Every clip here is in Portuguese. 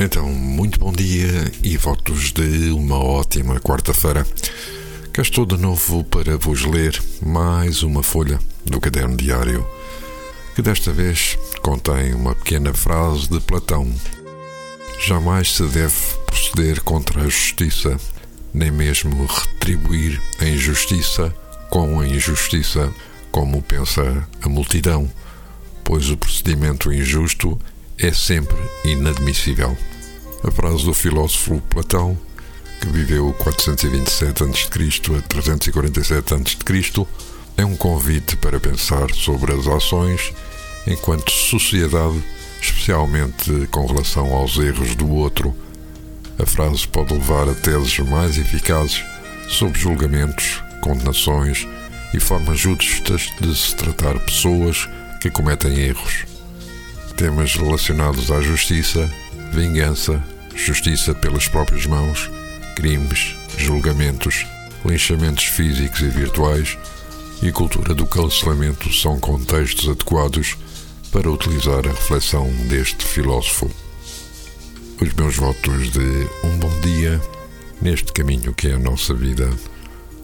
Então, muito bom dia e votos de uma ótima quarta-feira. Cá estou de novo para vos ler mais uma folha do caderno diário, que desta vez contém uma pequena frase de Platão. Jamais se deve proceder contra a justiça, nem mesmo retribuir a injustiça com a injustiça, como pensa a multidão, pois o procedimento injusto é sempre inadmissível. A frase do filósofo Platão, que viveu 427 a.C. a 347 a.C., é um convite para pensar sobre as ações enquanto sociedade, especialmente com relação aos erros do outro. A frase pode levar a teses mais eficazes sobre julgamentos, condenações e formas justas de se tratar pessoas que cometem erros. Temas relacionados à justiça vingança, justiça pelas próprias mãos, crimes, julgamentos, linchamentos físicos e virtuais e cultura do cancelamento são contextos adequados para utilizar a reflexão deste filósofo. Os meus votos de um bom dia neste caminho que é a nossa vida.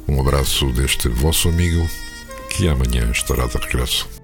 Um abraço deste vosso amigo que amanhã estará de regresso.